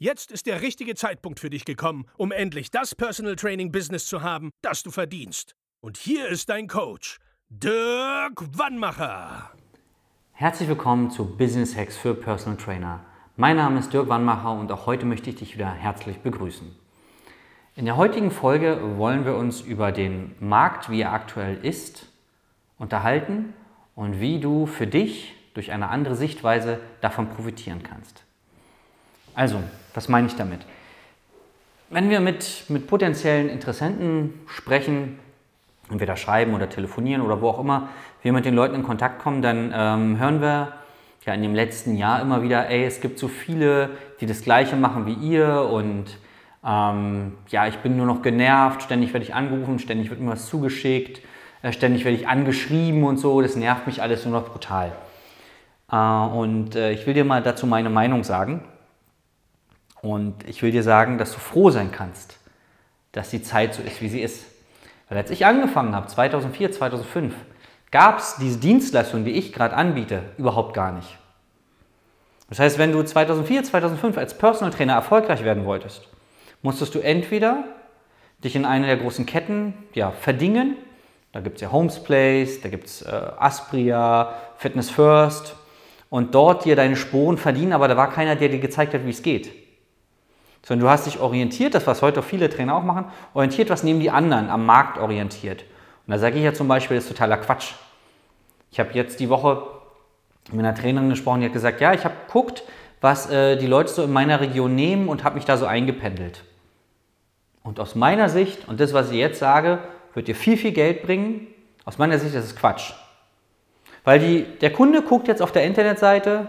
Jetzt ist der richtige Zeitpunkt für dich gekommen, um endlich das Personal Training Business zu haben, das du verdienst. Und hier ist dein Coach, Dirk Wannmacher. Herzlich willkommen zu Business Hacks für Personal Trainer. Mein Name ist Dirk Wannmacher und auch heute möchte ich dich wieder herzlich begrüßen. In der heutigen Folge wollen wir uns über den Markt, wie er aktuell ist, unterhalten und wie du für dich durch eine andere Sichtweise davon profitieren kannst. Also, was meine ich damit? Wenn wir mit, mit potenziellen Interessenten sprechen, entweder schreiben oder telefonieren oder wo auch immer wir mit den Leuten in Kontakt kommen, dann ähm, hören wir ja in dem letzten Jahr immer wieder, ey, es gibt so viele, die das Gleiche machen wie ihr und ähm, ja, ich bin nur noch genervt, ständig werde ich angerufen, ständig wird mir was zugeschickt, äh, ständig werde ich angeschrieben und so, das nervt mich alles nur noch brutal. Äh, und äh, ich will dir mal dazu meine Meinung sagen. Und ich will dir sagen, dass du froh sein kannst, dass die Zeit so ist, wie sie ist. Weil als ich angefangen habe, 2004, 2005, gab es diese Dienstleistung, die ich gerade anbiete, überhaupt gar nicht. Das heißt, wenn du 2004, 2005 als Personal Trainer erfolgreich werden wolltest, musstest du entweder dich in eine der großen Ketten ja, verdingen, da gibt es ja Homes Place, da gibt es äh, Aspria, Fitness First und dort dir deine Sporen verdienen, aber da war keiner, der dir gezeigt hat, wie es geht sondern du hast dich orientiert, das was heute viele Trainer auch machen, orientiert, was nehmen die anderen, am Markt orientiert. Und da sage ich ja zum Beispiel, das ist totaler Quatsch. Ich habe jetzt die Woche mit einer Trainerin gesprochen, die hat gesagt, ja, ich habe geguckt, was äh, die Leute so in meiner Region nehmen und habe mich da so eingependelt. Und aus meiner Sicht, und das, was ich jetzt sage, wird dir viel, viel Geld bringen. Aus meiner Sicht ist es Quatsch. Weil die, der Kunde guckt jetzt auf der Internetseite,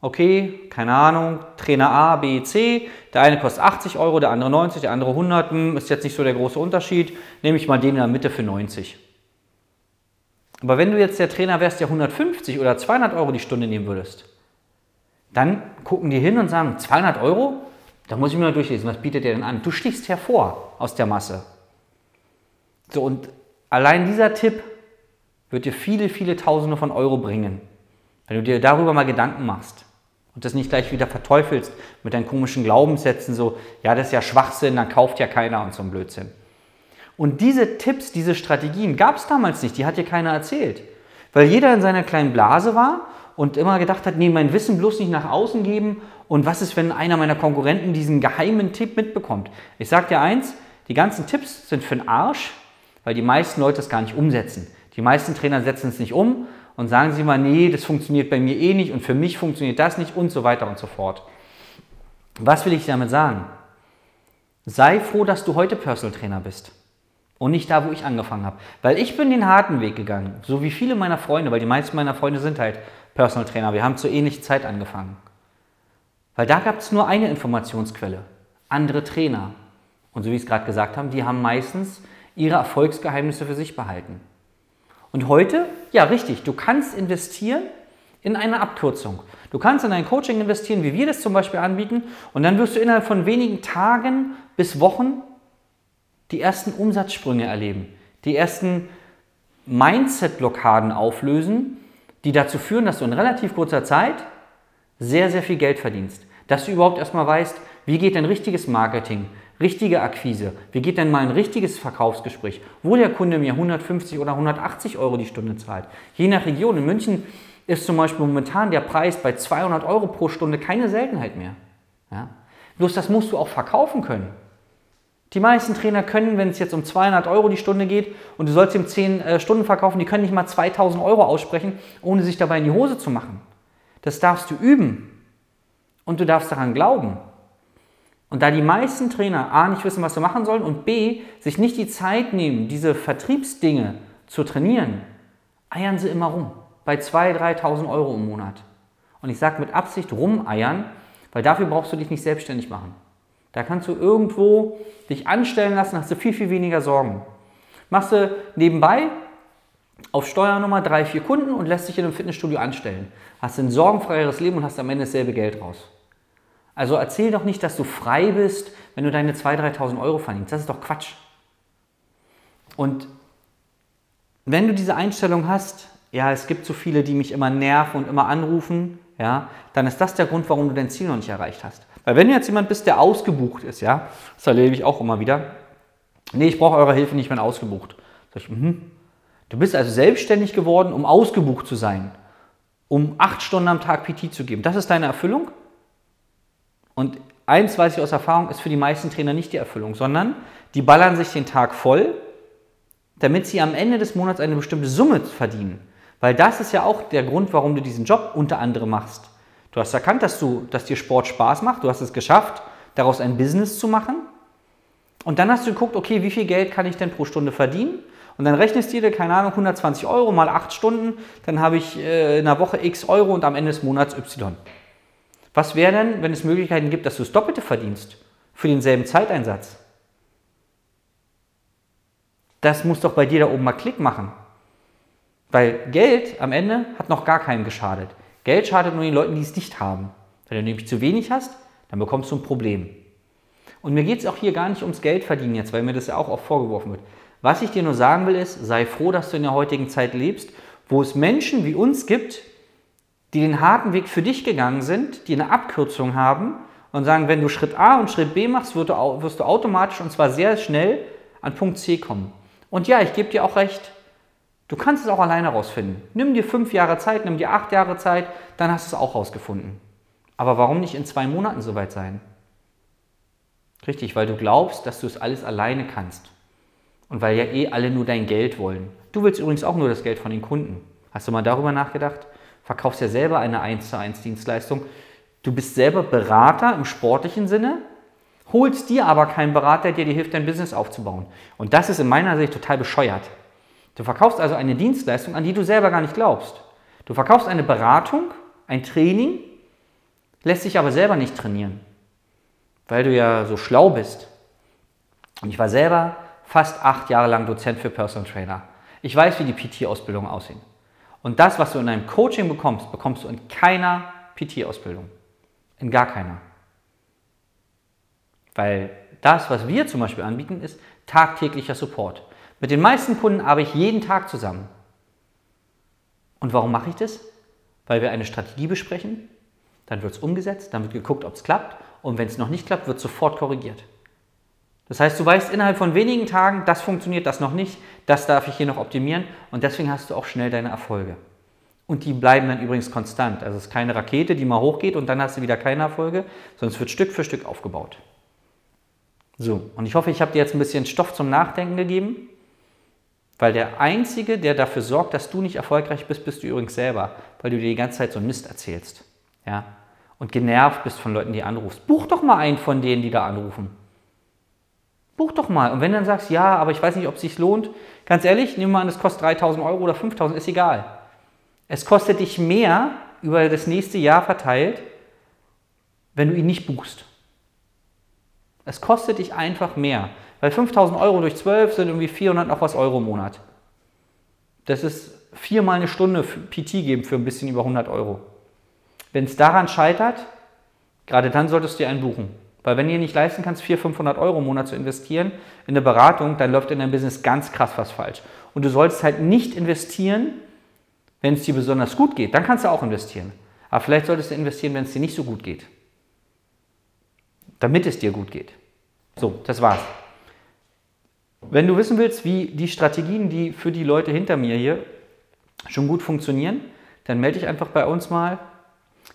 okay, keine Ahnung, Trainer A, B, C, der eine kostet 80 Euro, der andere 90, der andere 100, hm, ist jetzt nicht so der große Unterschied, nehme ich mal den in der Mitte für 90. Aber wenn du jetzt der Trainer wärst, der 150 oder 200 Euro die Stunde nehmen würdest, dann gucken die hin und sagen, 200 Euro? Da muss ich mir mal durchlesen, was bietet der denn an? Du stichst hervor aus der Masse. So, und allein dieser Tipp wird dir viele, viele Tausende von Euro bringen, wenn du dir darüber mal Gedanken machst und das nicht gleich wieder verteufelst mit deinen komischen Glaubenssätzen, so, ja, das ist ja Schwachsinn, dann kauft ja keiner und so ein Blödsinn. Und diese Tipps, diese Strategien gab es damals nicht, die hat dir keiner erzählt. Weil jeder in seiner kleinen Blase war und immer gedacht hat, nee, mein Wissen bloß nicht nach außen geben und was ist, wenn einer meiner Konkurrenten diesen geheimen Tipp mitbekommt? Ich sag dir eins, die ganzen Tipps sind für den Arsch, weil die meisten Leute es gar nicht umsetzen. Die meisten Trainer setzen es nicht um und sagen Sie mal, nee, das funktioniert bei mir eh nicht und für mich funktioniert das nicht und so weiter und so fort. Was will ich damit sagen? Sei froh, dass du heute Personal Trainer bist und nicht da, wo ich angefangen habe. Weil ich bin den harten Weg gegangen, so wie viele meiner Freunde, weil die meisten meiner Freunde sind halt Personal Trainer. Wir haben zur ähnlichen Zeit angefangen. Weil da gab es nur eine Informationsquelle, andere Trainer. Und so wie ich es gerade gesagt habe, die haben meistens ihre Erfolgsgeheimnisse für sich behalten. Und heute, ja richtig, du kannst investieren in eine Abkürzung. Du kannst in ein Coaching investieren, wie wir das zum Beispiel anbieten, und dann wirst du innerhalb von wenigen Tagen bis Wochen die ersten Umsatzsprünge erleben, die ersten Mindset-Blockaden auflösen, die dazu führen, dass du in relativ kurzer Zeit sehr, sehr viel Geld verdienst. Dass du überhaupt erstmal weißt, wie geht dein richtiges Marketing, Richtige Akquise. Wie geht denn mal ein richtiges Verkaufsgespräch, wo der Kunde mir 150 oder 180 Euro die Stunde zahlt? Je nach Region. In München ist zum Beispiel momentan der Preis bei 200 Euro pro Stunde keine Seltenheit mehr. Ja? Bloß das musst du auch verkaufen können. Die meisten Trainer können, wenn es jetzt um 200 Euro die Stunde geht und du sollst ihm 10 äh, Stunden verkaufen, die können nicht mal 2000 Euro aussprechen, ohne sich dabei in die Hose zu machen. Das darfst du üben und du darfst daran glauben. Und da die meisten Trainer A nicht wissen, was sie machen sollen und B sich nicht die Zeit nehmen, diese Vertriebsdinge zu trainieren, eiern sie immer rum. Bei 2.000, 3.000 Euro im Monat. Und ich sage mit Absicht rumeiern, weil dafür brauchst du dich nicht selbstständig machen. Da kannst du irgendwo dich anstellen lassen, hast du viel, viel weniger Sorgen. Machst du nebenbei auf Steuernummer drei, vier Kunden und lässt dich in einem Fitnessstudio anstellen. Hast ein sorgenfreieres Leben und hast am Ende dasselbe Geld raus. Also erzähl doch nicht, dass du frei bist, wenn du deine 2.000, 3.000 Euro verdienst. Das ist doch Quatsch. Und wenn du diese Einstellung hast, ja, es gibt so viele, die mich immer nerven und immer anrufen, ja, dann ist das der Grund, warum du dein Ziel noch nicht erreicht hast. Weil wenn du jetzt jemand bist, der ausgebucht ist, ja, das erlebe ich auch immer wieder, nee, ich brauche eure Hilfe nicht, ich bin ausgebucht. Ich, mhm. Du bist also selbstständig geworden, um ausgebucht zu sein, um acht Stunden am Tag PT zu geben. Das ist deine Erfüllung? Und eins weiß ich aus Erfahrung, ist für die meisten Trainer nicht die Erfüllung, sondern die ballern sich den Tag voll, damit sie am Ende des Monats eine bestimmte Summe verdienen. Weil das ist ja auch der Grund, warum du diesen Job unter anderem machst. Du hast erkannt, dass, du, dass dir Sport Spaß macht, du hast es geschafft, daraus ein Business zu machen. Und dann hast du geguckt, okay, wie viel Geld kann ich denn pro Stunde verdienen? Und dann rechnest du dir, keine Ahnung, 120 Euro mal 8 Stunden, dann habe ich äh, in einer Woche x Euro und am Ende des Monats y. Was wäre denn, wenn es Möglichkeiten gibt, dass du das Doppelte verdienst für denselben Zeiteinsatz? Das muss doch bei dir da oben mal Klick machen. Weil Geld am Ende hat noch gar keinem geschadet. Geld schadet nur den Leuten, die es nicht haben. Wenn du nämlich zu wenig hast, dann bekommst du ein Problem. Und mir geht es auch hier gar nicht ums Geld verdienen jetzt, weil mir das ja auch oft vorgeworfen wird. Was ich dir nur sagen will, ist, sei froh, dass du in der heutigen Zeit lebst, wo es Menschen wie uns gibt, die den harten Weg für dich gegangen sind, die eine Abkürzung haben und sagen, wenn du Schritt A und Schritt B machst, wirst du automatisch und zwar sehr schnell an Punkt C kommen. Und ja, ich gebe dir auch recht, Du kannst es auch alleine rausfinden. Nimm dir fünf Jahre Zeit, nimm dir acht Jahre Zeit, dann hast du es auch rausgefunden. Aber warum nicht in zwei Monaten soweit sein? Richtig, weil du glaubst, dass du es alles alleine kannst. Und weil ja eh alle nur dein Geld wollen. Du willst übrigens auch nur das Geld von den Kunden. Hast du mal darüber nachgedacht? Verkaufst ja selber eine 1 zu 1 Dienstleistung. Du bist selber Berater im sportlichen Sinne, holst dir aber keinen Berater, der dir hilft, dein Business aufzubauen. Und das ist in meiner Sicht total bescheuert. Du verkaufst also eine Dienstleistung, an die du selber gar nicht glaubst. Du verkaufst eine Beratung, ein Training, lässt sich aber selber nicht trainieren, weil du ja so schlau bist. Und ich war selber fast acht Jahre lang Dozent für Personal Trainer. Ich weiß, wie die PT-Ausbildungen aussehen. Und das, was du in einem Coaching bekommst, bekommst du in keiner PT-Ausbildung. In gar keiner. Weil das, was wir zum Beispiel anbieten, ist tagtäglicher Support. Mit den meisten Kunden arbeite ich jeden Tag zusammen. Und warum mache ich das? Weil wir eine Strategie besprechen, dann wird es umgesetzt, dann wird geguckt, ob es klappt und wenn es noch nicht klappt, wird sofort korrigiert. Das heißt, du weißt innerhalb von wenigen Tagen, das funktioniert, das noch nicht, das darf ich hier noch optimieren und deswegen hast du auch schnell deine Erfolge. Und die bleiben dann übrigens konstant. Also es ist keine Rakete, die mal hochgeht und dann hast du wieder keine Erfolge, sondern es wird Stück für Stück aufgebaut. So, und ich hoffe, ich habe dir jetzt ein bisschen Stoff zum Nachdenken gegeben. Weil der Einzige, der dafür sorgt, dass du nicht erfolgreich bist, bist du übrigens selber, weil du dir die ganze Zeit so einen Mist erzählst. Ja? Und genervt bist von Leuten, die anrufst. Buch doch mal einen von denen, die da anrufen. Buch doch mal. Und wenn du dann sagst, ja, aber ich weiß nicht, ob es sich lohnt, ganz ehrlich, nimm mal an, es kostet 3000 Euro oder 5000, ist egal. Es kostet dich mehr über das nächste Jahr verteilt, wenn du ihn nicht buchst. Es kostet dich einfach mehr. Weil 5000 Euro durch 12 sind irgendwie 400 noch was Euro im Monat. Das ist viermal eine Stunde PT geben für ein bisschen über 100 Euro. Wenn es daran scheitert, gerade dann solltest du dir einen buchen. Weil wenn dir nicht leisten kannst, 400, 500 Euro im Monat zu investieren in eine Beratung, dann läuft in deinem Business ganz krass was falsch. Und du sollst halt nicht investieren, wenn es dir besonders gut geht. Dann kannst du auch investieren. Aber vielleicht solltest du investieren, wenn es dir nicht so gut geht. Damit es dir gut geht. So, das war's. Wenn du wissen willst, wie die Strategien, die für die Leute hinter mir hier schon gut funktionieren, dann melde dich einfach bei uns mal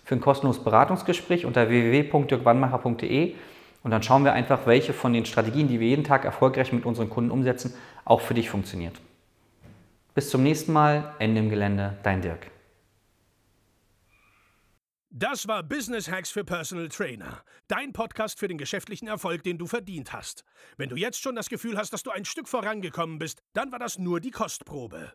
für ein kostenloses Beratungsgespräch unter www.dirkwannmacher.de und dann schauen wir einfach, welche von den Strategien, die wir jeden Tag erfolgreich mit unseren Kunden umsetzen, auch für dich funktioniert. Bis zum nächsten Mal, Ende im Gelände, dein Dirk. Das war Business Hacks für Personal Trainer. Dein Podcast für den geschäftlichen Erfolg, den du verdient hast. Wenn du jetzt schon das Gefühl hast, dass du ein Stück vorangekommen bist, dann war das nur die Kostprobe.